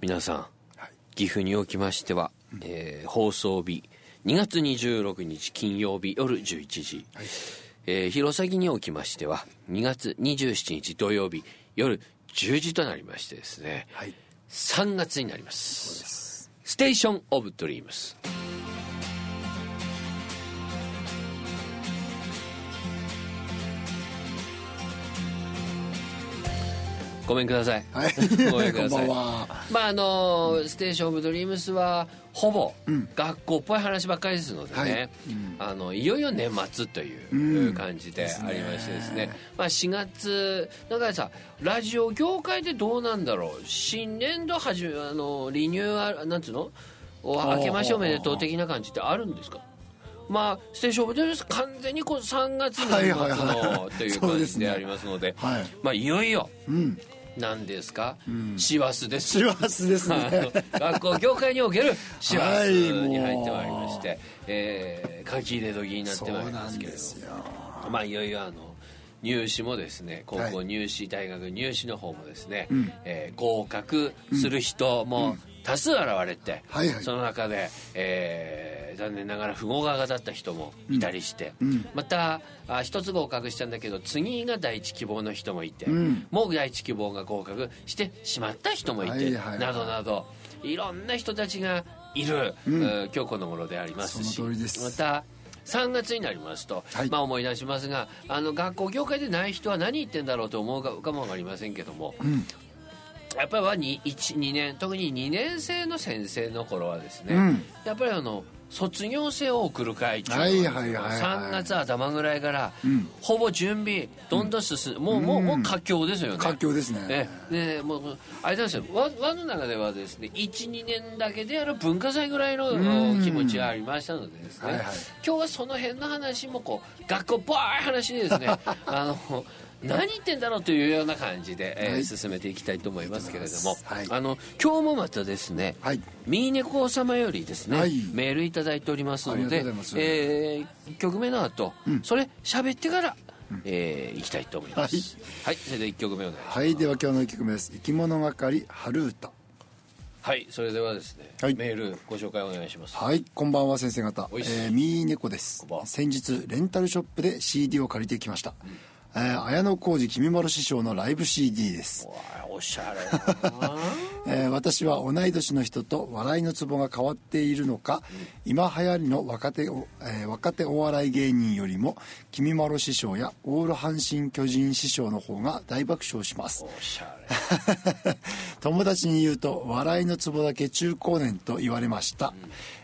皆さん、はい。岐阜におきましては、えー放送日2月26日金曜日夜11時、はい。えー弘前におきましては2月27日土曜日夜10時となりましてですね、はい。3月になります。ステーション・オブ・ドリームスごめんください、はい。ごめんください。こんばんは。まああのステーション・オブ・ドリームスはほぼ学校っぽい話ばっかりですのでね、はい。あのいよいよ年末という感じでありましてですね,、まあ、4月だからさラジオ業界でどうなんだろう？新年度始めあのリニューアルなんつうの？お明けましておめでとう的な感じってあるんですか？まあ、ステーションオブドリームス完全にこう3月年末の、という感じでありますので。はい。まあ、いよいようんなんですか？師走です。師走ですね。学校業界における師走はいに入ってまいりまして、えー、書き入れ時になってまいりますけれどまあいよいよあの入試もですね高校入試、大学入試の方もですね、えー合格する人も多数現れて、はいはい。その中で、えー残念ながら不合格だった人もいたりして、またあ一つ合格したんだけど次が第一希望の人もいて、ん。もう第一希望が合格してしまった人もいて、はいはいはい。などなどいろんな人たちがいる、えー今日この頃でありますし。また3月になりますと、はい。まあ思い出しますがあの学校業界でない人は何言ってんだろうと思うかかも分かりませんけども、やっぱりは 2, 2年特に2年生の先生の頃はですね、うん。やっぱりあの卒業生を送る会っていうのがはいはいはいはい。3月頭ぐらいから、ん。ほぼ準備どんどん進む、もうもうもう佳境ですよね。佳境ですね。えでもうあれなんですよ。輪輪の中ではですね12年だけでやる文化祭ぐらいのうん。気持ちがありましたのでですね、はいはい。今日はその辺の話もこう学校っぽい話でですね あの何言ってんだろうというような感じで、えーはい。進めていきたいと思いますけれども、はい。あの今日もまたですね、はい。ミーネコ様よりですね、はい。メールいただいておりますのでえー、曲目の後、それ喋ってから、えー、いきたいと思います。はい、それで1曲目お願いします。はい。では今日の一曲目です。生き物係春歌はい。それではですね、はい。メールご紹介お願いします。はい。こんばんは先生方、えー、みーねこです。こんばんは。先日レンタルショップで CD を借りてきました、えー綾小路きみまろ師匠のライブ CD です。おしゃれえー私は同い年の人と笑いのツボが変わっているのか、今流行りの若手お、えー若手お笑い芸人よりも君まろ師匠やオール阪神・巨人師匠の方が大爆笑します。おしゃ 友達に言うと笑いのツボだけ中高年と言われました、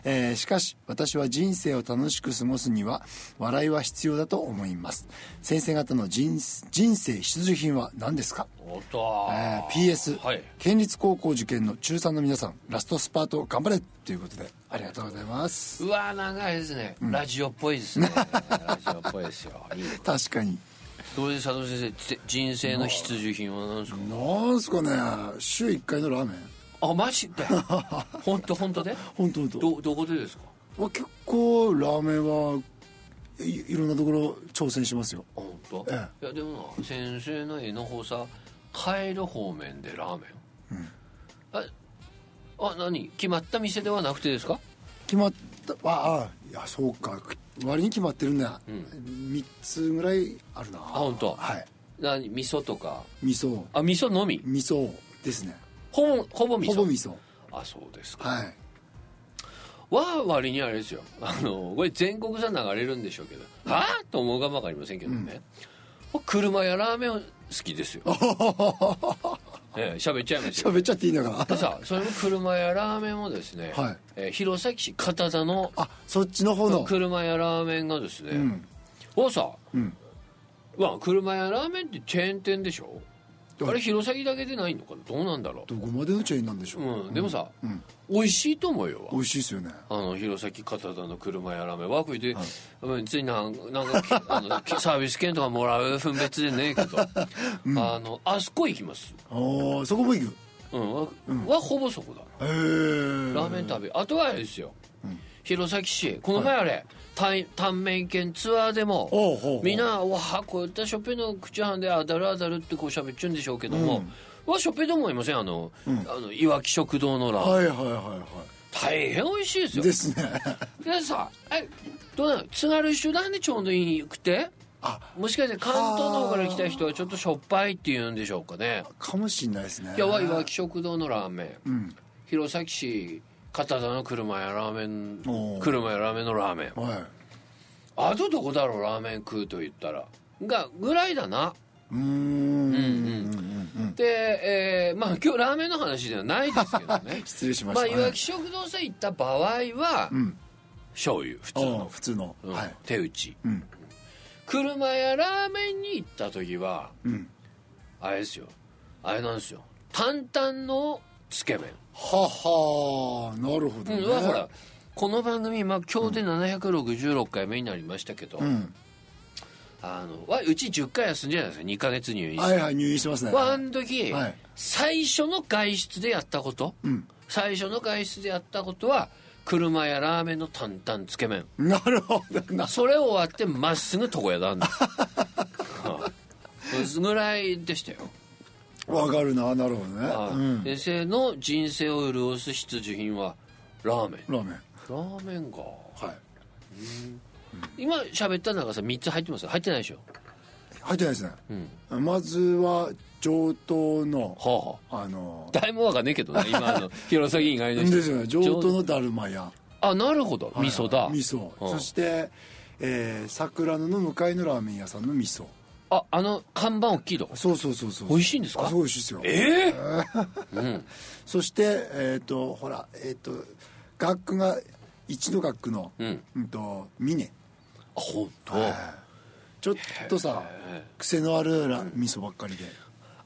えーしかし私は人生を楽しく過ごすには笑いは必要だと思います。先生方の人人生必需品は何ですか？れおっと。えー PS、はい。県立高校受験の中3の皆さんラストスパート頑張れということでありがとうございます。うわ長いですね、ラジオっぽいですね。ラジオっぽいですよ。確かに。どうで佐藤先生。つ人生の必需品は何ですか？なんすかね。週1回のラーメン。あマジで？本当本当で？本当本当どどこでですか？わ結構ラーメンはいいろんなところ挑戦しますよ。本当、えいやでもな先生の絵の方さ帰る方面でラーメン、ああ何？決まった店ではなくてですか？決まった。ああいやそうか。割に決まってるんだ、3つぐらいあるな。あ本当？はい。何？味噌とか？味噌。あ味噌のみ？味噌ですね。ほぼほぼ味噌？ほぼ味噌。あそうですか。はい。は割にあれですよ。あのこれ全国産流れるんでしょうけど、はあと思うかも分かりませんけどね、車やラーメン好きですよ。ええ喋っちゃいますよ。喋っちゃっていいのか。なでさそれも車やラーメンもですね、はい。えー弘前市片田のあそっちの方の。車やラーメンがですね、ん。をさ、んまあ車やラーメンってチェーン店でしょ？はいあれ弘前だけでないのかな？どうなんだろどこまでのチェーンなんでしょう、う、うん、でもさ、ん。美味しいと思うよ。美味しいですよね。あの弘前片田の車やラーメンワークで、別になんなんかあのサービス券とかもらう分別でねえけど、あのあそこ行きます。ああそこも行く？うん。は,、はほぼそこだ。へえラーメン食べあとはあれですよ、弘前市。この前あれ、タイタンメン県ツアーでもみんなわあこういったショッピングの口半で当たる当たるってこう喋っちゃうんでしょうけども、わしょっぺと思いませんあの,、あのいわき食堂のラーメン、はいはいはいは大変美味しいですよ。いですね。でさえどうなの？津軽一緒だねちょうどいいくて？あ。もしかして関東の方から来た人はちょっとしょっぱいって言うんでしょうかね。かもしんないですね。いやわいわき食堂のラーメン、うん。弘前市片田の車やラーメン車やラーメンのラーメン。はい。あとどこだろうラーメン食うと言ったら。がぐらいだな。うーん。うんうんで、えーまあ今日ラーメンの話ではないですけどね。失礼しままあしたいわき食堂さん行った場合は、うん。醤油普通ああの、普通の。うん。はい。手打ち。うん。車やラーメンに行った時はうん。あれですよ。あれなんですよ。担々のつけ麺ははなるほどね。うん、ほらこの番組、まあ、今日で766回目になりましたけど、うん。あのわうち10回休んじゃないですか2ヶ月入院して、はいはい入院してますね。わあの時、はい。最初の外出でやったこと、うん。最初の外出でやったことは車やラーメンの担々つけ麺。なるほどな。それ終わってまっすぐ床屋なんだ。はいぐらいでしたよ、わかるななるほどね。はい。うん。先生の人生を潤す必需品はラーメン。ラーメン。ラーメンか。はい。今喋った中さ3つ入ってますよ。入ってないでしょ。入ってないですね。うん。まずは上等のはあ。はあのあ誰もわかんねえけどね今の 弘前以外の人。ですよね。上等。のだるま屋。あなるほど。味噌だ。味噌。うん。そしてえー桜野の向かいのラーメン屋さんの味噌ああの看板大きいとこ。そうそうそうそう。美味しいんですか？あそう美味しいですよ。ええ うん。そしてえっとほらえっと学区が一の学区のうん。うんと峰あ本当？ちょっとさ癖のあるラ味噌ばっかりで。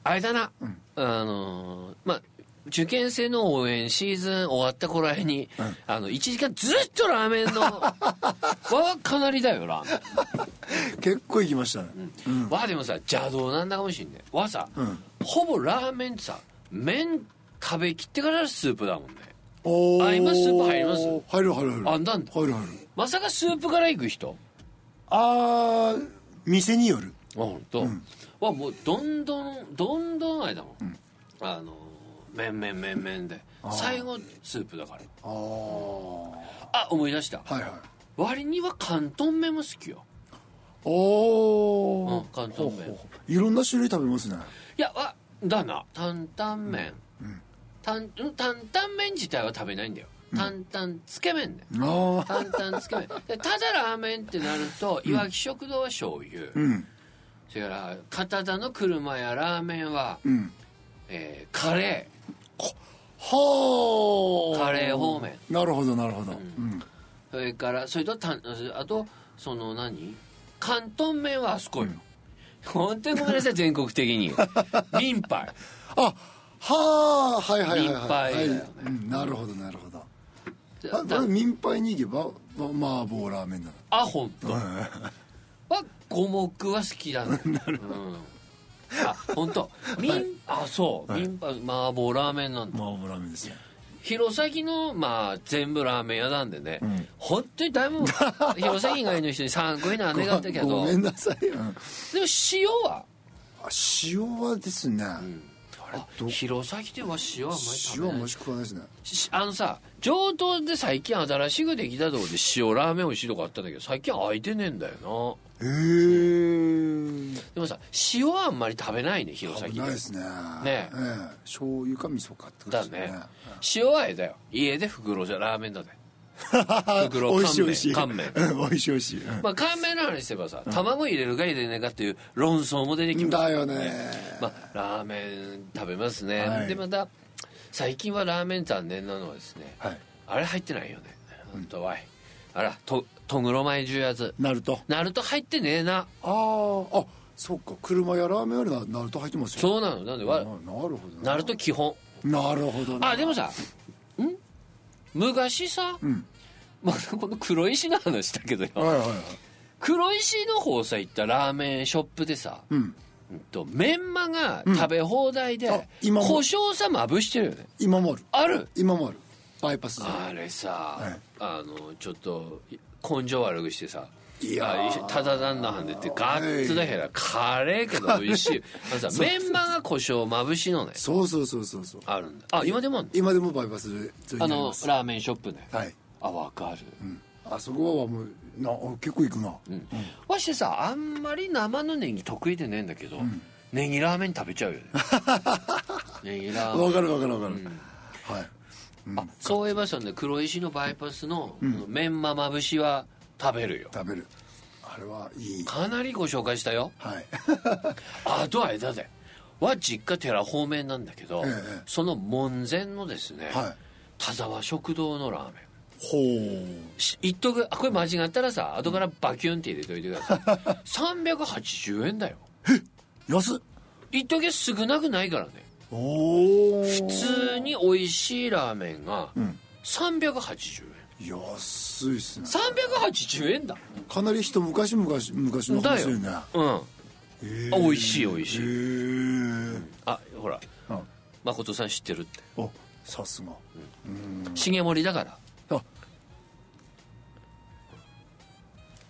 あれだな、あのーまあ受験生の応援シーズン終わった頃合いに、あの1時間ずっとラーメンの はかなりだよラーメン。結構行きましたね。わでもさ邪道なんだかもしんねわさ、うん。ほぼラーメンってさ麺食べきってからスープだもんね。おー。あ今スープ入ります？入る入る入る。あなんだ？入る入る。まさかスープから行く人？あー店による。あ本当。はもうどんどんどんどんあれだもん、あの麺麺麺麺で。最後スープだから。ああはあ思い出した。いはい。割には広東麺も好きよ。おお、うん広東麺。いろんな種類食べますね。いやわだな。担々麺、担うん。担々麺自体は食べないんだよ。担々つけ麺ねああ担々つけ麺。でただラーメンってなるといわき食堂は醤油、うん。それから片田の車やラーメンは、うん。えーカレはあカレー方面。なるほどなるほど、うん。ーそれからそれとたあとその何？広東麺はあそこよ、本当にごめんなさい全国的に。民杯。あはあはいはいはい民はい、はい。うん、なるほどなるほど。あだ。これ民配に行けばま麻婆ラーメンだあ本当。は五目は好きだね。うん、あ本当。民、あそう、民パ麻婆ラーメンなんだ。麻婆ラーメンですよ。弘前のまあ全部ラーメン屋なんでね、ん。本当にだいぶ 弘前以外の人に参考にならねかったけど。ごめでもんなさい、うん。塩は？あ塩はですね、あれあど弘前では塩はあんまり食べない。塩はもしくはないですね。しあのさ上東で最近新しくできたとこで塩ラーメン美味しいとこあったんだけど最近空いてねえんだよへえなでもさ塩はあんまり食べないね弘前で。ないですね。ね。ええ。醤油か味噌かってだね。塩はあれだよ。家で袋じゃラーメンだぜ。袋乾麺。うん美味しい。美味しい、うん。まあ乾麺の話すればさ卵入れるか入れないかっていう論争も出てきます。だよね。まあラーメン食べますね、はい。でまた最近はラーメン残念なのはですね、はい。あれ入ってないよね。本当はあらととぐろ前重圧ナルトナルト入ってねえな。あー。あそっか車やラーメンよりなナルト入ってますよ。そうなの。なんでわあなるほどナルト基本。なるほどなあでもさん？昔さ、ん。まあ、この黒石の話したけどよ。はいはいはい。黒石の方さ行ったラーメンショップでさ、うん。うんとメンマが食べ放題で、あ今も。胡椒さまぶしてるよね。今もある。ある？今もある。バイパスで。あれさ、はい。あのちょっと根性悪くしてさいやー。ただなんだはんでってガッツだ。へらカレーけど美味しい。あのさメンマが胡椒まぶしのね。そうそうそうそうそう。あるんだ。あ今でもあるの？今でもバイパス沿いにああのラーメンショップねはい、あわかる、うん、あそこはもうなあ結構行くな、うん。わしてさあんまり生のネギ得意でねえんだけど、ネギラーメン食べちゃうよね。ネギラーメン。わかるわかるわかる、はい。あそういえばそのね黒石のバイパスのメンマまぶしは食べるよ。食べる。あれはいい。かなりご紹介したよ。はい。あとはあれだぜは実家寺方面なんだけど、ええその門前のですね、はい。田沢食堂のラーメン。ほう。し言っとくあこれ間違ったらさ後からバキュンって入れといてください。380円だよ。安っ。言っとけ少なくないからね。おお普通に美味しいラーメンがん。380円、安いっすね。380円だ。かなり人昔昔昔の話だよ。ねうん。美味しい美味しい。あほら。あ。誠さん知ってる？っておさすが。重盛だから。あ。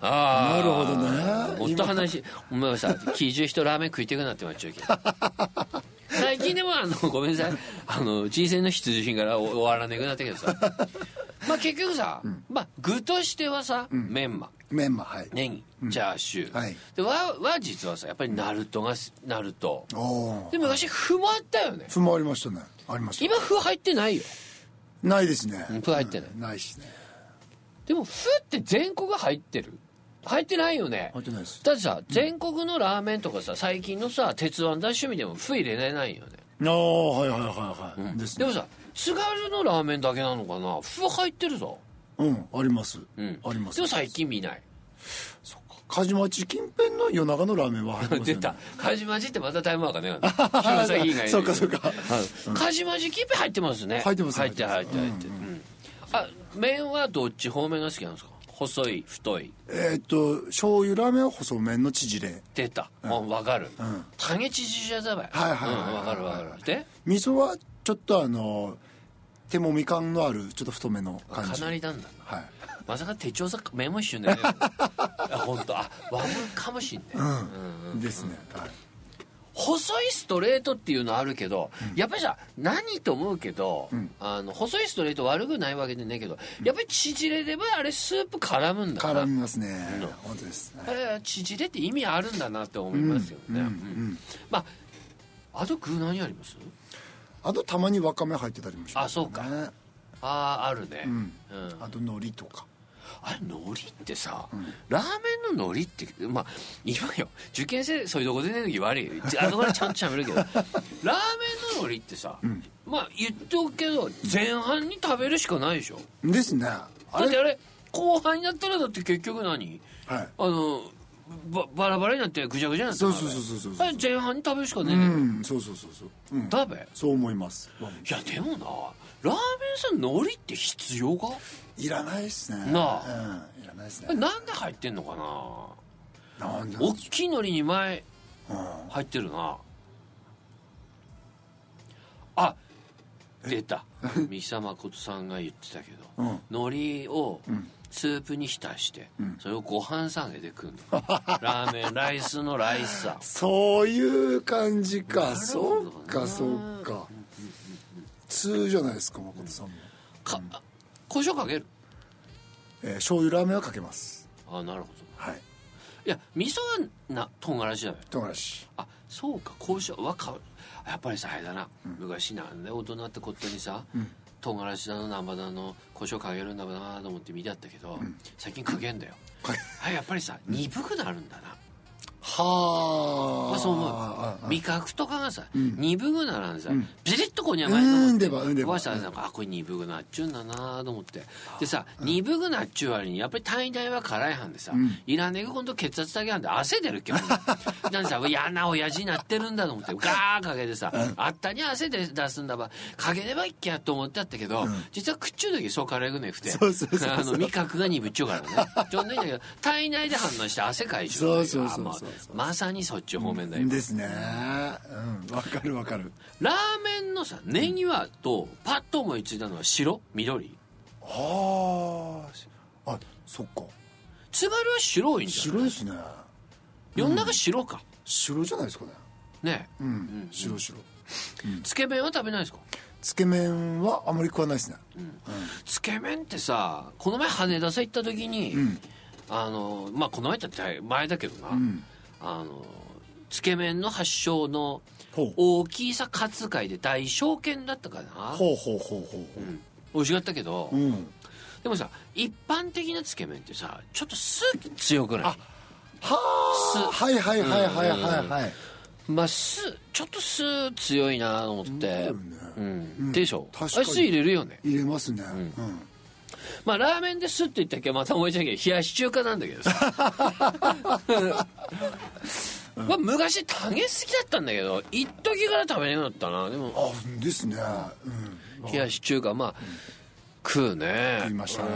ああなるほどね。もっと話お前はさ喜寿人ラーメン食いてくなってまっちゃうけど最近でもあのごめんなさい。あの人生の必需品から終わらなくなったけどさまあ結局さ、まあ具としてはさ、メンマ。メンマはい。ネギチャーシュー、はい。で和は実はさやっぱりナルトがナルト。で昔麩もあったよね。不もありましたね。ありました。今麩入ってないよ。ないですね。うん麩入ってない。うんないしね。でも麩って全国入ってる入ってないよね。入ってないです。だってさ全国のラーメンとかさ最近のさ鉄腕ダッシュミでも麩入れれないよね。ああはいはいはいはい、ですね。でもさ津軽のラーメンだけなのかな？麩入ってるぞ。うんあります、うん。あります。でも最近見ない。そっか。梶町近辺の夜中のラーメンは入ってます 出よねた。梶町ってまたタイムワークね。弘前以外に。そうかそうか。はい。梶町近辺入ってますね。入ってます入ってる入入って入ってる。うん。あ麺はどっち？方面が好きなんですか？細い太い。えーっと醤油ラーメンは細麺の縮れ。出た。もう分かる。ん。種縮じゃだばいはいはいはいうん分かる分かる。で？味噌はちょっとあの手もみ感のあるちょっと太めの感かじなりなんだな。はい。まさか手帳さメモ一緒にね。あ本当。あ悪いかもしんね、うん、ですね、はい、細いストレートっていうのあるけど、やっぱりさ何と思うけど、あの細いストレート悪くないわけでねえけど、やっぱり縮れればあれスープ絡むんだな。絡みますね、うん。本当です。ねえー縮れって意味あるんだなって思いますよね、うんうんうん。まああと具何あります？あとたまにわかめ入ってたりもします、ね、あそうか。あああるね、うん。うん。あと海苔とかあれ海苔ってさ、ラーメンの海苔ってまあ今よ受験生そういうとこ出てる時悪いよ。あそこでちゃんとしゃべるけど。ラーメンの海苔ってさ、まあ言っておくけど前半に食べるしかないでしょ。ですね。だってあれ後半になったらだって結局何？はい。あのばバラバラになってぐちゃぐちゃになってそうそうそうそうそう。前半に食べるしかねえ。うねんそうそうそうそう、うん、だべ？そう思います。いやでもなラーメンさん海苔って必要か？いらないですね。なあ、うん、いらないですね。なんで入ってんのかな？なんで大きい海苔2枚うん。入ってるな。あ出た。三久誠さんが言ってたけど、うん。海苔をん。スープに浸して、それをご飯下げて食うの ラーメンライスのライスさそういう感じか。そどうかそうか。通じゃないですか誠さんも、か胡椒かける？えー、醤油ラーメンはかけます。あなるほど。はい。いや味噌はな唐辛子だよ唐辛子。あそうか胡椒はかやっぱりさあれだな、昔なんで大人ってことにさ、唐辛子だの生だの胡椒かけるんだなと思って見てあったけど、最近かけんだよ。はいやっぱりさ鈍くなるんだな、はあ。まあ、そう思あう。味覚とかがさ、鈍くならんさ、ん。ピリッとこには前と思うんってでばうんでば。壊したらなんかあこれ鈍くなっちゅうんだなと思って。でさ鈍くなっちゅう割にやっぱり体内は辛いはんでさ、いらねえほんと血圧だけなんで汗出るけど なんでさ嫌な親父になってるんだと思ってガーかけてさ、あったに汗で出すんだばかければいいっきゃと思ってあったけど、実は食っちゅう時そう辛くねくて。味覚が鈍っちゅうからね。ちょうどいいんだけど体内で反応して汗かいちゅうそうそうそうそう。あまさにそっち方面だよ、ですね。うん。わかるわかる。ラーメンのさネギはとパッと思いついたのは白？緑？はあ。あそっか。津軽は白いんじゃない？白いですね。世の中白か、白じゃないですかね。ねうん、白白。つけ麺は食べないですか？つけ麺はあまり食わないですね。つけ麺ってさこの前羽田さ行った時に、ん。あのまあこの前って前だけどな、んあのつけ麺の発祥の大きさカツ会で大証券だったかな、ほうほうほうほうほう。ん。美味しかったけど、ううん。でもさ一般的なつけ麺ってさちょっと酢強くない？はあ。はいはいはいはいはいはい。まあ酢ちょっと酢強いなと思って。うん、でしょ？確かに。あれ酢入れるよね？入れますね。うんまあラーメンで酢って言ったっけまた思い出したけど冷やし中華なんだけどさ。まあ昔タゲ好きだったんだけど一時から食べれなかったな。でもあですね。うん。冷やし中華まあ、食うね。食いましたね。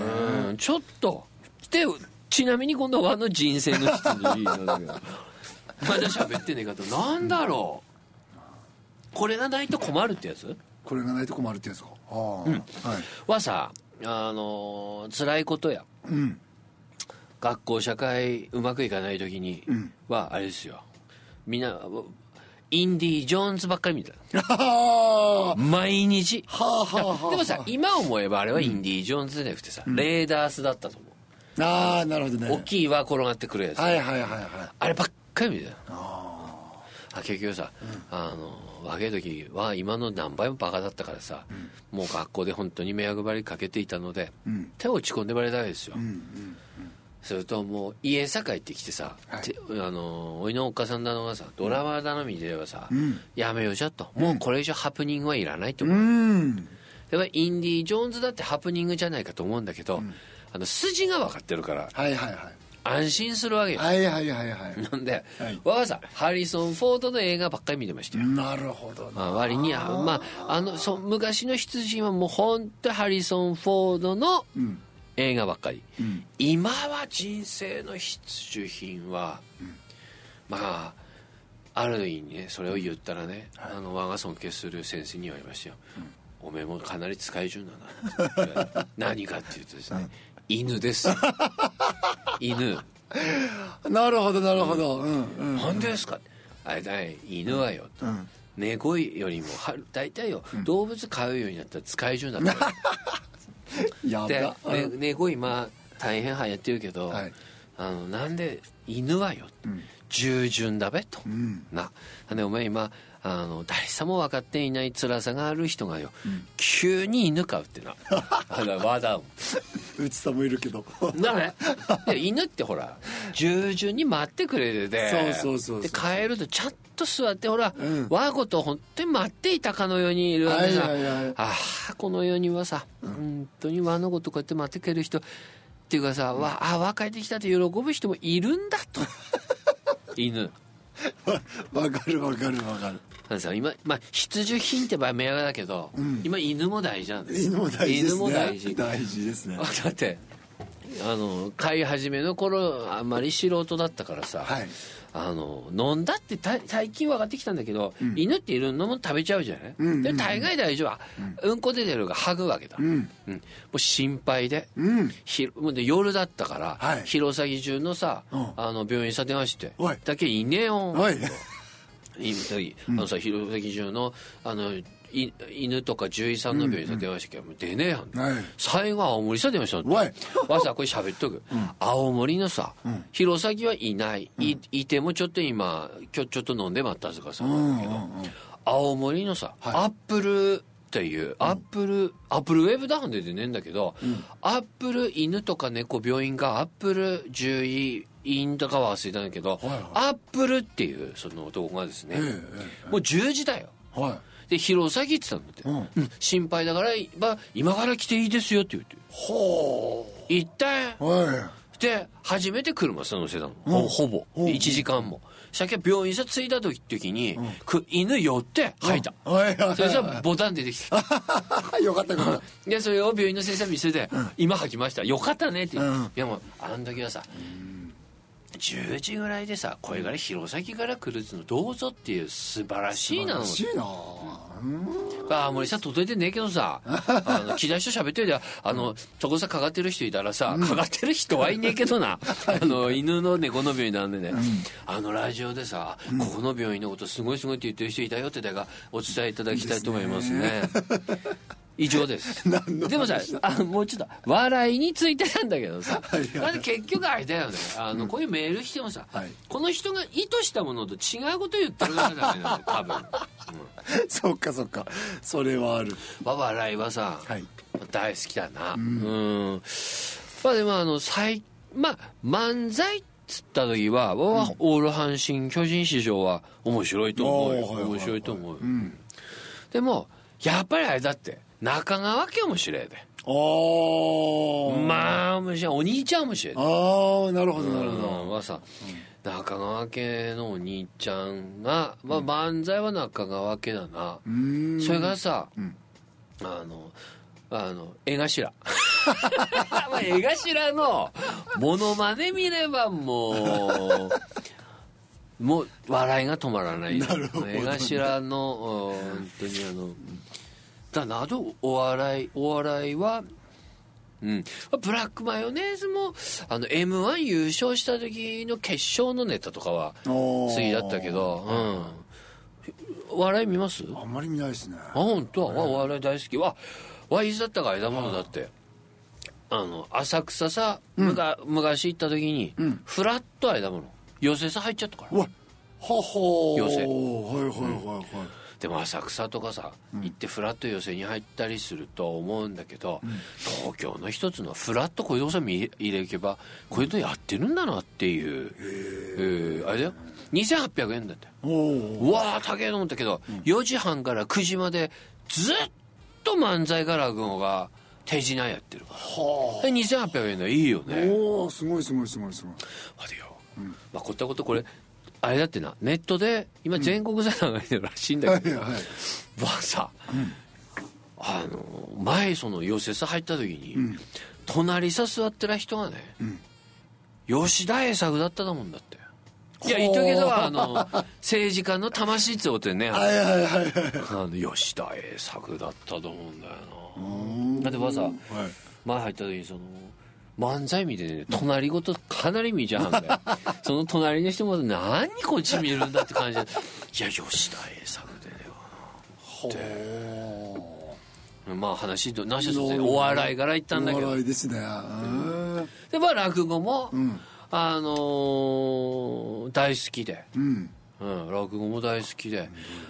うん。ちょっと。でちなみに今度は和の人生の質のいいなんだけど。まだ喋ってねえかと。なんだろう。これがないと困るってやつ？これがないと困るってやつか。ああ。はい。はさあの辛いことやうん。学校社会うまくいかない時にん。はあれですよ。みんなインディ・ジョーンズばっかり見てた。は 毎日。あはあはあでもさ今思えばあれはインディ・ジョーンズじゃなくてさ、レーダースだったと思う。ああなるほどね。大きい輪転がってくるやつ、はいはいはいはい。あればっかり見てた。あ結局さ、あの若い時は今の何倍もバカだったからさ、もう学校で本当に迷惑ばりかけていたので、ん。手を打ち込んでばれたわけですよ、うんうんそれともう家さ帰ってきてさ、はい。てあのおいのおっかさんだのがさドラマ頼みではさ、ん。やめようじゃと。もうこれ以上ハプニングはいらないと思う、うん。だからインディ・ジョーンズだってハプニングじゃないかと思うんだけど、あの筋が分かってるから。はいはいはい安心するわけよ、はいはいはいはい。なんで、はい。わざわざハリソン・フォードの映画ばっかり見てましたよ、なるほどまあ、割にはまああのそ昔の羊人はもう本当ハリソン・フォードのうん。映画ばっかり、ん。今は人生の必需品は、まあある意味ねそれを言ったらね、あの我が尊敬する先生に言われましたよ、おめえもかなり使い順だな 何かっていうとですね、犬です。犬。なるほどなるほど。うん。うん何ですか？あれだい犬はよと、うん。猫よりもは大体よ、動物飼うようになったら使い順だったよやで、猫今大変流行ってるけど、はい。あのなんで犬はよ、従順だべと、ん。な。でお前今あの誰さも分かっていない辛さがある人がよ、急に犬飼うってな。あれ和だもんうちさんもいるけど。だねで？犬ってほら従順に待ってくれるでそうそうそうで帰るとちゃんと座ってほら、ん。我がこと本当に待っていたかのようにいるわけさ、ああこの世にはさ、本当に我のことこうやって待ってくれる人。っていうかさ、わあわ帰ってきたって喜ぶ人もいるんだと。犬。わかるわかるわかるなんさ今、まあ、必需品って場合迷惑だけど、今犬も大事なんです。犬も大事ですね。犬も大事。大事ですね。だってあの飼い始めの頃あんまり素人だったからさ、はい。あの飲んだってた最近分かってきたんだけど、犬っていろんなもの食べちゃうじゃない、うんうんうん。で大概大丈夫。は、うん、こ出てるが剥ぐわけだ、うん。うん。もう心配で,、うん。ひもうで夜だったから、はい。弘前中のさ、うん。あの病院さ電話しておい「だけいねえよ」あのさ弘前中のあのい犬とか獣医さんの病院さ電話してきゃもう出ねえやん、はい最後青森さ電話したのわざこれ喋っとく、青森のさ、弘前はいない、いいてもちょっと今きょちょっと飲んでまったずかさ、うんうんだけど青森のさ、はいアップルっていうアップル、アップルウェブダウンで出ねえんだけど、アップル犬とか猫病院がアップル獣医院とかは忘れたんだけど、はいはい。アップルっていうその男がですね、ええもう10時だよ。えはで弘前って言ってたんだって、うん。うん。心配だから、まあ、今から来ていいですよって言っていほ行ってうはいで初めて車さ乗せたの、うん。ほほぼ。うん。1時間も。先は病院さ着いた時時に、く犬寄って吐いた、それじゃボタン出てきた。よかったよかっでそれを病院の先生に見せて「今吐きました。よかったね」っていやもうあの時はさ、10時ぐらいでさこれから弘前から来るっつうのどうぞっていう素晴らしいなの。素晴らしいな。ああ森さん届いてねえけどさあの木田人喋ってるであのそこさかかってる人いたらさ、かかってる人はいねえけどな。あの犬の猫の病院なんでね、あのラジオでさ、ここの病院のことすごいすごいって言ってる人いたよってだがお伝えいただきたいと思いますね以上です。でもさあもうちょっと笑いについてなんだけどさ、なんで結局あれだよね。あの、こういうメール来てもさ、はい。この人が意図したものと違うことを言ってるからだめなんだよ多分、そっかそっか。それはある。まあ、笑いはさ、はい。大好きだな。うん。まあでもあの最まあ漫才っつった時は、わオール阪神・巨人史上は面白いと思うよ。おーはいはいはい。面白いと思うよ、うん。でもやっぱりあれだって中川家面白いで。あー。まあ面白いお兄ちゃん面白いで。あーなるほどなるほうどんはさ、中川家のお兄ちゃんが、まあ、漫才は中川家だな、うーん。それがさ、ん。あのあの絵頭。まあ絵頭のモノマネ見ればもうもう笑いが止まらない。なるほど。ね絵頭のうん本当にあのだなあとお笑いお笑いはうん、ブラックマヨネーズもあの m 1優勝した時の決勝のネタとかはおー。好きだったけど、うん、笑い見ます？あんまり見ないですね。あ本当、わお笑い大好き。わわいつだったか枝物だって。あの浅草さ、むか昔行った時に、ん。フラッと間物。寄せさ入っちゃったから。うわはは寄せはいはいはいはいでも浅草とかさ、行ってフラッと寄せに入ったりすると思うんだけど、東京の一つのフラッとこういうとこさ見入れけばこういうのやってるんだなっていう、えーあれだよ。2800円だって。うわー高えと思ったけど、4時半から9時までずっと漫才が落語が手品やってるから。はで2800円だいいよあね。おおすごいすごいすごいすごい。あれよ、まあ、こったことこれあれだってなネットで今全国財団がいてるらしいんだけど、はいはいわさ、あの前その寄せさ入った時に、隣さ座ってる人がね、吉田栄作だったと思うんだって。いや言っとくけどあの 政治家の魂ってね。はいはいはいはいあの吉田栄作だったと思うんだよな。だってばさはい。前入った時にその漫才見てね隣ごとかなり見ちゃうんだよ。その隣の人も何こっち見るんだって感じ。でいや吉田栄作でねまあ話ど何しろお笑いから言ったんだけど。お笑いですね。うんでまあ落語も、ん。あのー大好きで、うん。うん、落語も大好きで、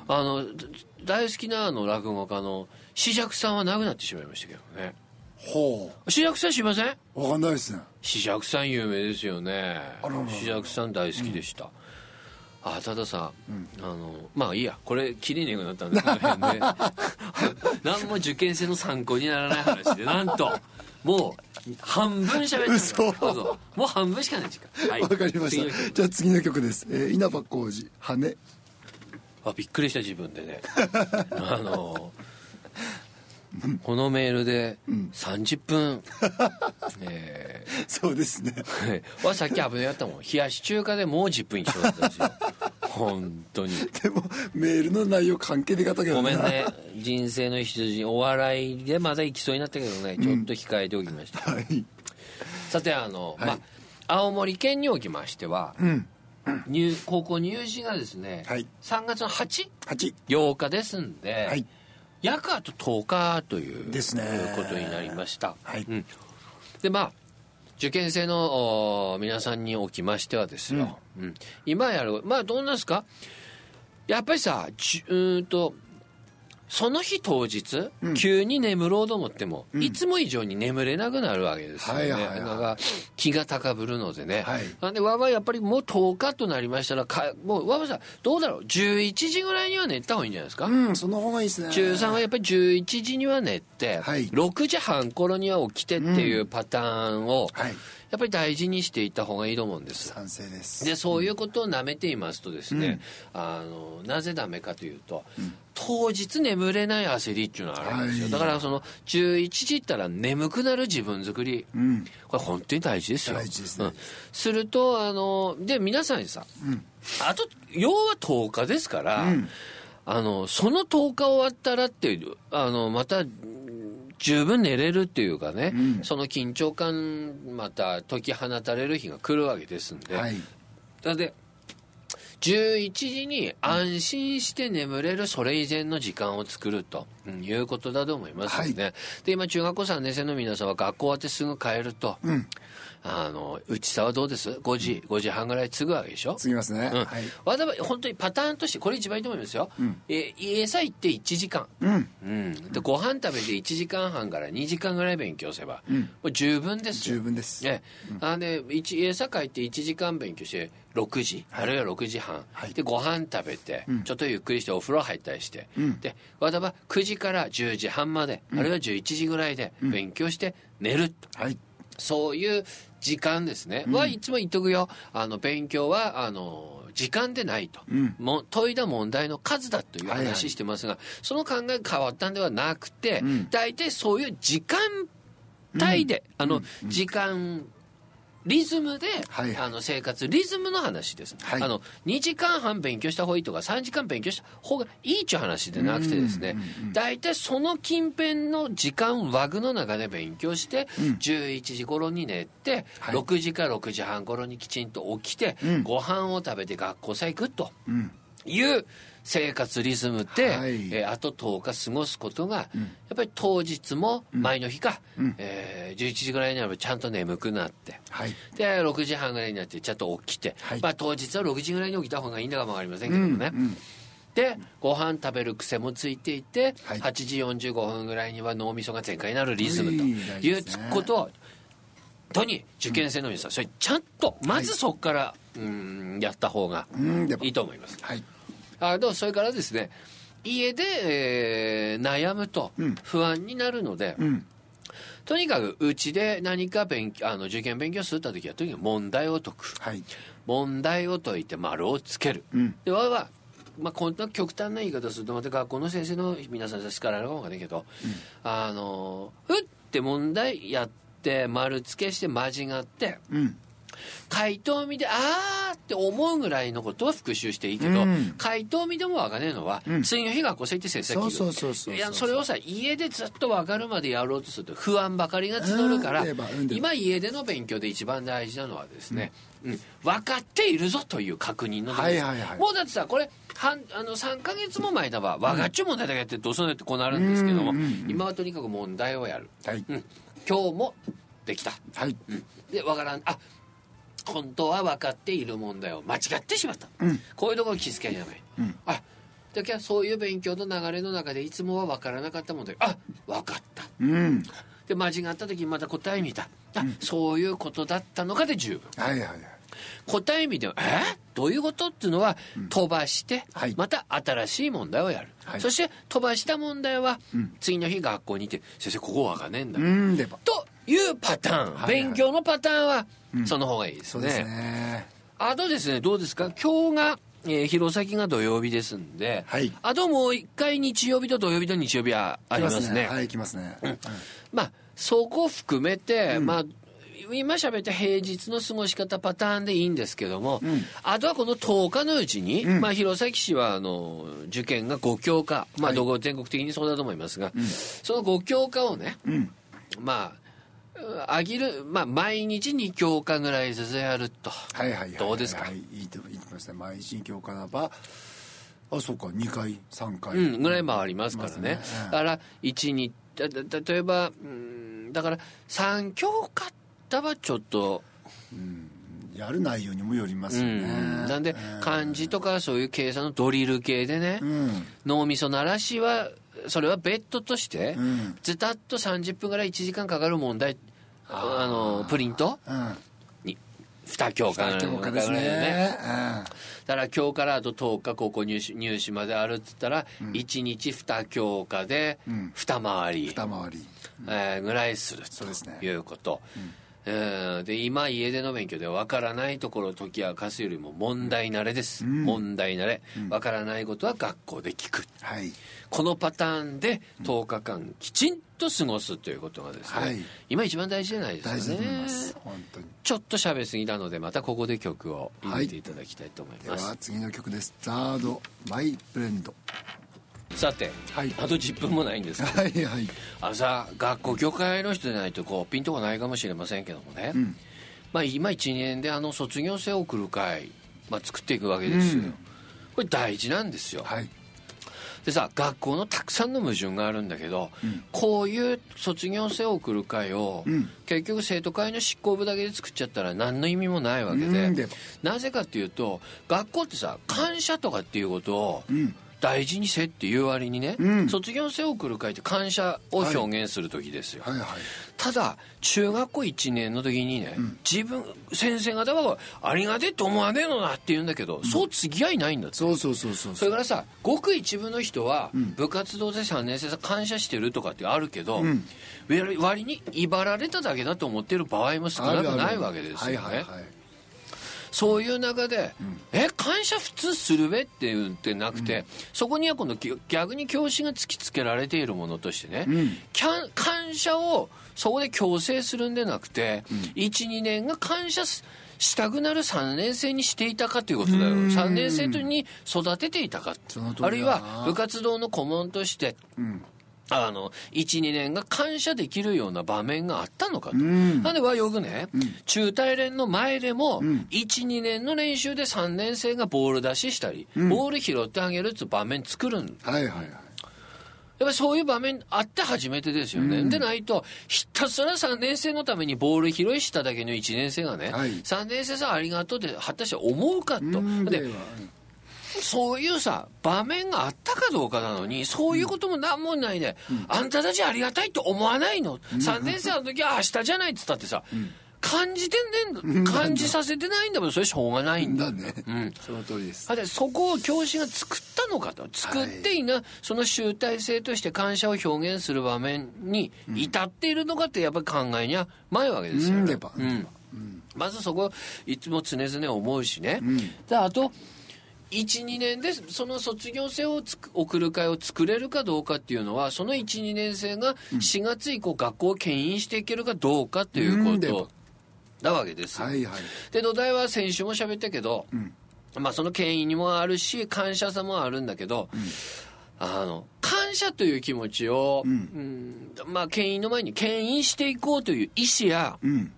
あの大好きなあの落語家の紫尺さんは亡くなってしまいましたけどねほ紫尺さん知りません？うわかんないですね。紫尺さん有名ですよね。あららら紫尺さん大好きでした、あたださ、あのまあいいやこれ切りねえくなったんでこの辺で何も受験生の参考にならない話でなんと もう半分喋ってる。嘘。そうそうもう半分しかない時間。はい。わかりました。じゃあ次の曲です、えー、稲葉浩二羽。あびっくりした自分でね。あのこのメールで30分、えそうですね。ー、はさっき危ないやったもん。冷やし中華でもう10分一緒だったんですよ。本当に。でもメールの内容関係でかったけどごめんね。人生の羊お笑いでまだ行きそうになったけどね。ちょっと控えておきました、はい。さてあの、はい。まあ青森県におきましては、うん。入高校入試がですね、はい。3月の8 8 8日ですんで、はい約あと10日というですね。ことになりました、はい。うん、でまあ受験生のお皆さんにおきましてはですよ、うん。今やる。まあどうなんですか？やっぱりさうーんとその日当日、急に眠ろうと思っても、いつも以上に眠れなくなるわけですよね、はいはいはい。なんか気が高ぶるのでね、はい。なんでわわやっぱりもう10日となりましたらかもうわわさんどうだろう？11時ぐらいには寝た方がいいんじゃないですか、うんその方がいいですね。中3はやっぱり11時には寝て、はい。6時半頃には起きてっていうパターンを、はいやっぱり大事にしていった方がいいと思うんです。賛成です。でそういうことをなめていますとですね、あのなぜダメかというと、当日眠れない焦りっていうのがあるんですよ、はい。だからその11時ったら眠くなる自分作り、うん。これ本当に大事ですよ。大事ですね。うん、するとあので皆さんにさ、あと要は10日ですから、うん。あのその10日終わったらっていうあのまたうん十分寝れるっていうかね、うん。その緊張感また解き放たれる日が来るわけですんで、はい。なので11時に安心して眠れるそれ以前の時間を作るとうんいうことだと思いますよね、で今中学校3年生の皆さんは学校終わってすぐ帰ると、うんあの内さはどうです？5時5時半ぐらい継ぐわけでしょ？次ますね、うん。はい。わざわざ本当にパターンとしてこれ一番いいと思いますよ、え家さ行って1時間、うん。うん、でご飯食べて1時間半から2時間ぐらい勉強すれば、もう十分です。よ十分です、ね、あで一家さ帰って1時間勉強して6時、あるいは6時半、はい。でご飯食べて、ちょっとゆっくりしてお風呂入ったりして、ん。でわざわざ9時から10時半まで、あるいは11時ぐらいで勉強して寝る。と、はいそういう時間ですね、はいつも言っとくよ。あの勉強はあの時間でないと、ん。もう解いた問題の数だという話してますが、その考えが変わったんではなくて、ん。大体そういう時間帯で、あの、時間リズムで、はい。はいあの生活リズムの話です、はい。あの2時間半勉強した方がいいとか3時間勉強した方がいいっていう話でなくてですね。大体その近辺の時間枠の中で勉強して、11時頃に寝て、はい。6時か6時半頃にきちんと起きて、ん。ご飯を食べて学校さ行くとうん。いう生活リズムで、はい。えーあと10日過ごすことが、やっぱり当日も前の日か、ん。えー11時ぐらいになればちゃんと眠くなって。はい。で6時半ぐらいになってちゃんと起きて、はい。まあ、当日は6時ぐらいに起きた方がいいんだかも分かりませんけどもね、うんでご飯食べる癖もついていて、はい。8時45分ぐらいには脳みそが全開になるリズムといいいうことを本当に受験生の皆さん、それちゃんとまずそこから、うんやった方がいいと思います。はいあでもそれからですね家で、えー悩むとうん。不安になるので、うん。とにかくうちで何か勉強あの受験勉強するった時はとにかく問題を解く。はい。問題を解いて丸をつける、うん。でわはまあ、こんな極端な言い方するとまた学校の先生の皆さんですからあるかもわかんないけど、あのふって問題やって丸付けして間違ってうん回答見であーって思うぐらいのことは復習していいけど、うん。回答見でも分かんないのは、ん。次の日学校生行って。先生そうそうそうそういやそれをさ家でずっと分かるまでやろうとすると不安ばかりが募るから、今家での勉強で一番大事なのはですね、うん。分かっているぞという確認のはいはいはい。もうだってさこれ半あの3か月も前だわ。分かっちゅう問題だけやってどうするのってこうなるんですけども、うんうんうん今はとにかく問題をやる、はい。うん、今日もできた。はい。で分からん。あ本当は分かっている問題を間違ってしまった、うん。こういうところ気づけなきゃダメ、うん。あだけどそういう勉強の流れの中でいつもは分からなかった問題あ分かった。うん。で間違った時にまた答え見た。あ、そういうことだったのかで十分。はいはいはい。答え見てもえ？どういうことっていうのは飛ばして、はい。また新しい問題をやる、はい。そして飛ばした問題は、次の日学校に行って先生ここ分かんねえんだ、というパターン、はい勉強のパターンは、その方がいいですね。そうですね。あとですねどうですか？今日が、えー弘前が土曜日ですんで、はい。あともう一回日曜日と土曜日と日曜日はありますね。はい来ますね。うん。まあそこを含めて、まあ今喋った平日の過ごし方パターンでいいんですけども、あとはこの10日のうちに、まあ、弘前市はあの受験が5教科、まあ、どこ全国的にそうだと思いますが、その5教科をね、うん。まああげる、まあ、毎日2教科ぐらいずつやると。はいはいはいはいどうですか？はいいいといいと思いますね。毎日今日からばあそうか。2回3回。うん、ぐらい回りますからね。ねだから、1日、だだ例えば、うん、だから、3教科だはちょっと、やる内容にもよりますうよね。ん、なんでう、ん。漢字とかそういう計算のドリル系でね、うん。脳みそ鳴らしは、それは別途として、うん。ずたっと30分ぐらい1時間かかる問題、あの、プリント？うん。に、2教科2教科ですね。だから今日からあと10日高校入試入試まであるっつったら、1日2教科でん。2回り、二回り。えーぐらいするそうですね。ということ、えーで今家での勉強でわからないところを解き明かすよりも問題慣れです、問題慣れ。わからないことは学校で聞く。はい。このパターンで10日間きちんと過ごすということがですね、はい。今一番大事じゃないですかね。大事だと思います。本当に。ちょっと喋りすぎたのでまたここで曲を入れていただきたいと思いでます、は次の曲です。ザードマイブレンドさて、はい。あと10分もないんですけど。はいはい。あのさ学校業界の人でないとこうピンとこないかもしれませんけどもね、ん。まあ、今1年であの卒業生を送る会、まあ、作っていくわけですよ、うん。これ大事なんですよ、はい。でさ学校のたくさんの矛盾があるんだけど、こういう卒業生を送る会を、ん。結局生徒会の執行部だけで作っちゃったら何の意味もないわけで、なぜかっていうと学校ってさ感謝とかっていうことをん大事にせっていう割にね、うん。卒業生を送る会って感謝を表現する時ですよ、はい。はい。ただ中学校1年の時にね、自分先生方はありがてえと思わねえのなって言うんだけど、そう次はいないんだって。そうそうそうそう。それからさごく一部の人は部活動で3年生さ感謝してるとかってあるけど、割に威張られただけだと思ってる場合も少なくないわけですよね、はいはいはいそういう中で、え感謝普通するべって言ってなくて、そこには今度ぎ逆に教師が突きつけられているものとしてね、ん。キャン感謝をそこで強制するんでなくて、12年が感謝すしたくなる3年生にしていたかということだよ。うん。3年生に育てていたか。あるいは部活動の顧問としてうんあの12年が感謝できるような場面があったのかと、ん。なんではよくね、中大連の前でも、ん。12年の練習で3年生がボール出ししたり、ボール拾ってあげるっていう場面作るんはいはいはい。やっぱりそういう場面あって初めてですよね。でないと、ひたすら3年生のためにボール拾いしただけの1年生がね、はい。3年生さんありがとうって果たして思うかと。でそういうさ、場面があったかどうかなのに、そういうことも何もないで、あんたたちありがたいと思わないの、?3 年生の時は明日じゃないっつったってさ、感じてねんだ、感じさせてないんだもん、それしょうがないんだ。だね。うん。その通りです。あでそこを教師が作ったのかと。作っていな、その集大成として感謝を表現する場面に至っているのかってやっぱり考えには前わけですよ。ね、うん。うん。まずそこいつも常々思うしね、であと12年でその卒業生をつく送る会を作れるかどうかっていうのはその12年生が4月以降学校を牽引していけるかどうかっていうことなわけですよ、はいはい。で土台は先週も喋ったけど、まあその権威にもあるし感謝さもあるんだけど、あの感謝という気持ちを、うん。まあ権威の前に牽引していこうという意思やうん。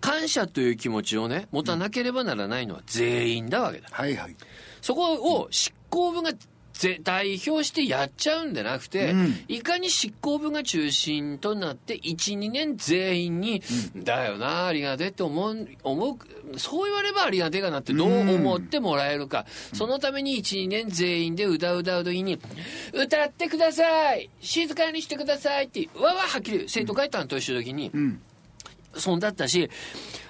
感謝という気持ちをね持たなければならないのは全員だわけだ。はいはいそこを執行部がぜ代表してやっちゃうんじゃなくて、うん。いかに執行部が中心となって12年全員に、だよなありがてえって思う思うそう言わればありがてえかなってどう思ってもらえるか、そのために12年全員で歌う歌う時に「歌ってください静かにしてください」ってわわはっきり生徒会担当してる時に、うんそうだったし、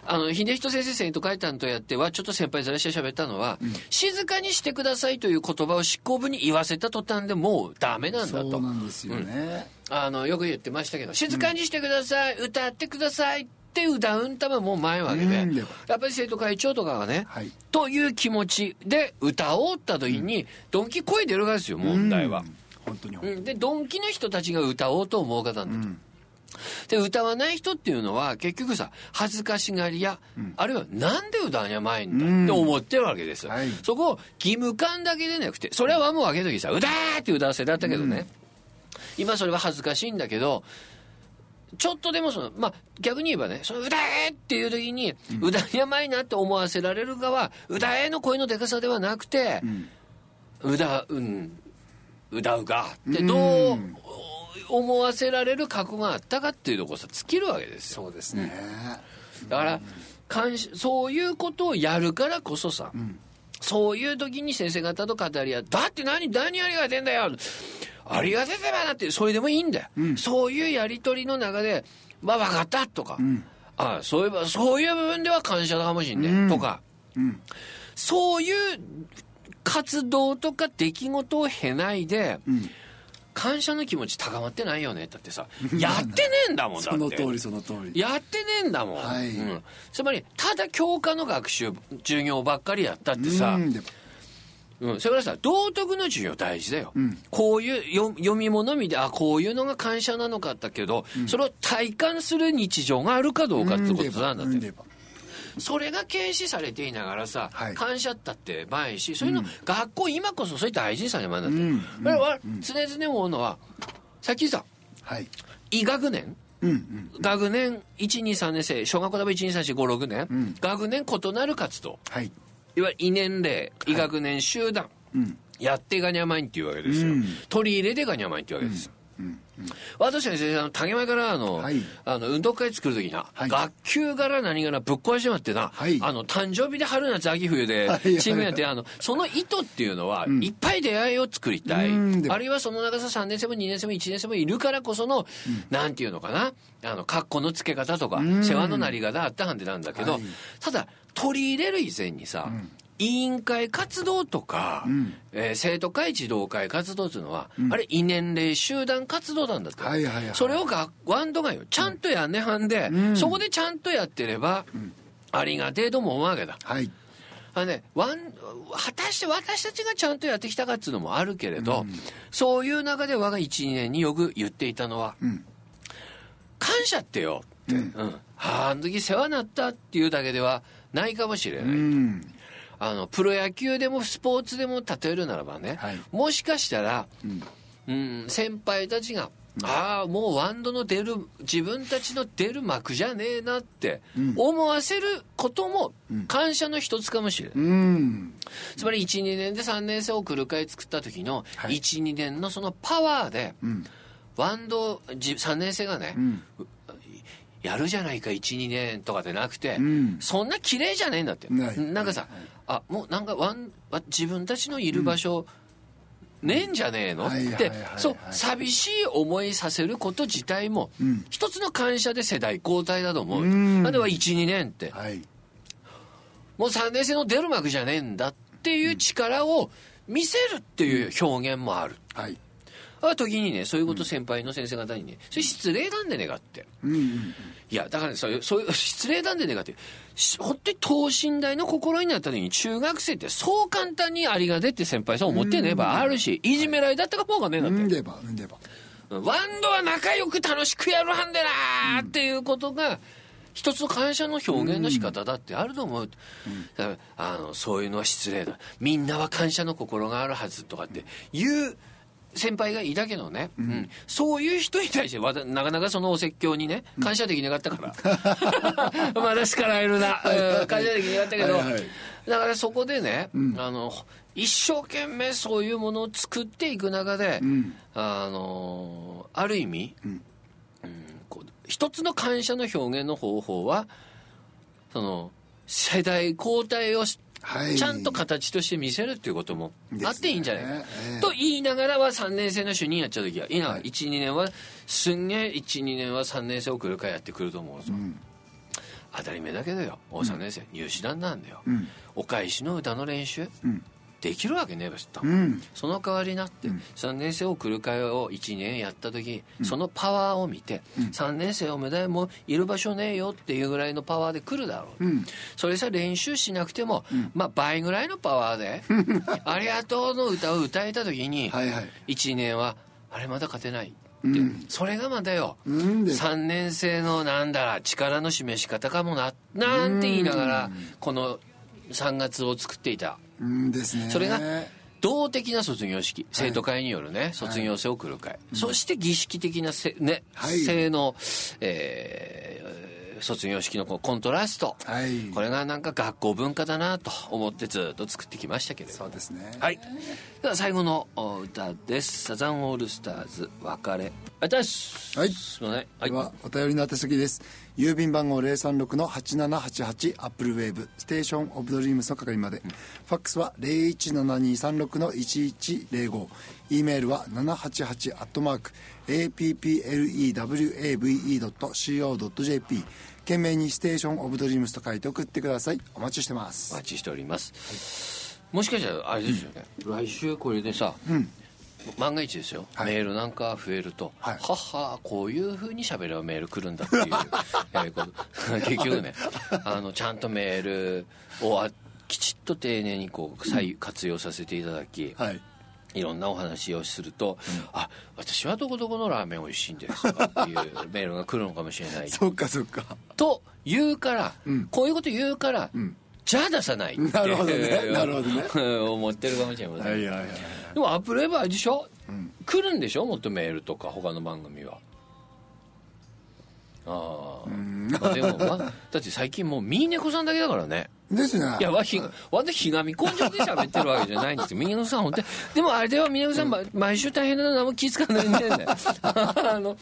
あの、秀人先生生徒会担当やっては、ちょっと先輩ずらして喋ったのは、静かにしてくださいという言葉を執行部に言わせた途端でもうダメなんだそうと。なんですよね。あの、よく言ってましたけど、静かにしてください、歌ってくださいって歌うんたももう前わけで、やっぱり生徒会長とかがね、はい。という気持ちで歌おうった時に、ドンキ声出るがですよ、問題は。うん。本当にうん、でドンキの人たちが歌おうと思う方なんだと。で歌わない人っていうのは結局さ恥ずかしがりや、あるいはなんで歌わにゃまいん。だって思ってるわけですよ、はい。そこを義務感だけでなくてそれはもうあげときさ歌ーって歌わせだったけどね、今それは恥ずかしいんだけどちょっとでもその、まあ、逆に言えばね、その歌えっていう時に、歌に甘いなって思わせられる側は、歌えの声のでかさではなくて、歌、うん、歌うがってどう思わせられる過去があったかっていうところさ、尽きるわけですよ。そうですね。だから、監視そういうことをやるからこそさ、そういう時に先生方と語り合う。だって何、何ありがてえんだよ。ありがてえばなって、それでもいいんだよ。そういうやりとりの中で、まあ分かったとか、あそういえば、そういう部分では感謝だかもしんね、とか、そういう活動とか出来事を経ないで、感謝の気持ち高まってないよね。だってさ やってねえんだもんだってその通りその通り。やってねえんだもん、はい。うん、つまりただ教科の学習授業ばっかりやったってさ、うんそれからさ道徳の授業大事だよ、こういうよ読み物見てあこういうのが感謝なのかだけど、それを体感する日常があるかどうかってことなんだって、それが軽視されていながらさ、はい。感謝ったって前しそういうの、学校今こそそれ大事にされまん。だって、うん。これは常々思うのはさっきさはい。医学年。うんうん。学年123年生小学校でも12345年、ん。学年異なる活動。はい。いわゆる異年齢医学年集団、うん。やってがにゃまいんっていうわけですよ、うん。取り入れてがにゃまいんっていうわけですよ、私は先生竹前からあの、はい。あの運動会作る時な、はい。学級から何からぶっ壊しまってな、はい。あの誕生日で春夏秋冬でチームやって、あのその意図っていうのは、いっぱい出会いを作りたい、あるいはその長さ3年生も2年生も1年生もいるからこその、なんていうのかなあの格好のつけ方とか、ん。世話のなり方あったはんでなんだけど、はい。ただ取り入れる以前にさ、委員会活動とか、ん。えー生徒会児童会活動というのは、あれ異年齢集団活動なんだって、はいはいはいそれをがワンドがよちゃんとやんねはんで、ん。そこでちゃんとやってれば、ありがてえとも思うわけだ。はい。あのね、ワン果たして私たちがちゃんとやってきたかっていうのもあるけれど、そういう中で我が12年によく言っていたのは、ん。感謝ってよって、うん。はあ、あの時世話になったっていうだけではないかもしれない。うんあのプロ野球でもスポーツでも例えるならばね、はい。もしかしたら、うん、先輩たちが、ああもうワンドの出る自分たちの出る幕じゃねえなって思わせることも感謝の一つかもしれない、うん。つまり12年で3年生を送る会作った時のはい。12年のそのパワーで、ん。ワンドじ3年生がね、ん。やるじゃないか12年とかでなくて、ん。そんな綺麗じゃねえんだって。なんかさ、あもうなんかワンわ自分たちのいる場所、ねえんじゃねえの、ってはいはいはい。はいそう寂しい思いさせること自体も、ん。一つの感謝で世代交代だと思う、うん。なんでは12年って。はい。もう3年生の出る幕じゃねえんだっていう力を見せるっていう表現もある。はい。あ時にねそういうこと先輩の先生方にねそれ失礼なんでねがって。うんうんいやだからねそういうそういう 失礼なんでねがってし本当に等身大の心になった時に中学生ってそう簡単にありがてって先輩さん思ってねばあるしい。じめられだったかもわかんねえんだってうんでば。うんでば。ワンドは仲良く楽しくやるはんでなーっていうことが一つの感謝の表現の仕方だってあると思う、だからあのそういうのは失礼だ。みんなは感謝の心があるはずとかっていう先輩がいたけどね、うん。そういう人に対してなかなかそのお説教にね感謝できなかったから、まだ叱られるな、うん。感謝できなかったけど、はいはい。だからそこでね、あの一生懸命そういうものを作っていく中で、ん。あのある意味、うんこう一つの感謝の表現の方法はその世代交代をしはい。ちゃんと形として見せるっていうこともあっていいんじゃないか、ねええ。と言いながらは3年生の主任やっちゃう時はいいな、はい。12年はすんげえ12年は3年生送る会やってくると思うぞ、当たり前だけどよ。大3年生、入試団なんだよ、ん。お返しの歌の練習、んできるわけねえば知った、うん。その代わりになって、3年生送る会を1年やった時、そのパワーを見て、3年生おめでもういる場所ねえよっていうぐらいのパワーで来るだろう、うん。それさ練習しなくても、まあ倍ぐらいのパワーで「ありがとう」の歌を歌えた時に、はいはい。1年はあれまだ勝てないって、うん。それがまだよ、うんで？3年生のなんだら力の示し方かもななんて言いながらこの3月を作っていた。うんですね。それが動的な卒業式。生徒会によるね、卒業生を送る会、そして儀式的なせ、ねはい。性の、えー卒業式のコントラスト、はい。これがなんか学校文化だなと思ってずっと作ってきましたけれどそうですね。はいでは最後のお歌です。サザンオールスターズ別れ。あたしはい。すいません。はい。ではお便りの宛先です。郵便番号036の8788アップルウェーブ。ステーションオブドリームスの係まで、ファックスは017236の1105 e メールは788アットマーク applewave.co.jp 件名にステーションオブドリームスと書いて送ってください。お待ちしてます。お待ちしております、もしかしたらあれですよね、来週これでさ、万が一ですよ、はい。メールなんか増えると、はい。はっはこういうふうに喋ればメール来るんだっていう やること結局ねあのちゃんとメールをあきちっと丁寧にこう再活用させていただき、はい。いろんなお話をすると「あ私はどこどこのラーメン美味しいんです」とかっていうメールが来るのかもしれない。そっかそっか。と言うから、ん。こういうこと言うから、んじゃあ出さないって。なるほどね。なるほどね。思ってるかもしれません、はいはいはいでもアップルエバーでしょ、ん。来るんでしょ？もっとメールとか他の番組は。ああ、まあでも、まあ、だって最近もうミーネコさんだけだからね。ですね。いやわひ私ひがみ根性で喋ってるわけじゃないんですよミーネコさん。本当にでもあれではミーネコさん、ま毎週大変なの何も気付かないんでね。あの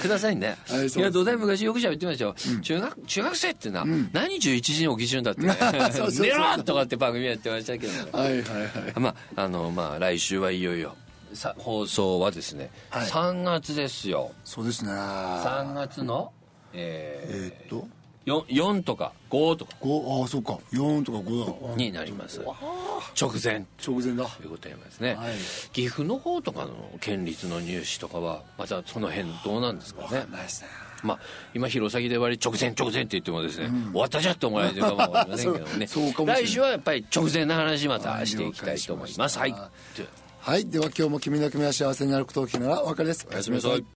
くださいね、はいや土台昔よく喋ってましたよ、中学中学生ってな、何11時に起きちゅうんだって、寝ろとかって番組やってましたけど。ねはいはいはい。まああのまあ来週はいよいよ。さ放送はですね、はい。3月ですよ。そうですね。3月のええーっと？ー、4, 4とか5とか。5ああそうか。4とか5だ。になります。直前。直前だ。ということになりますね、はい。岐阜の方とかの県立の入試とかはまたその辺どうなんですかね。まあ、今弘前で割り直前直前って言ってもですね、終わったじゃって思われてるかもわかりませんけどもね来週はやっぱり直前の話またしていきたいと思います。ははいい。はい。では今日も君の君は幸せになることを聞きながらお別れです。おやすみなさい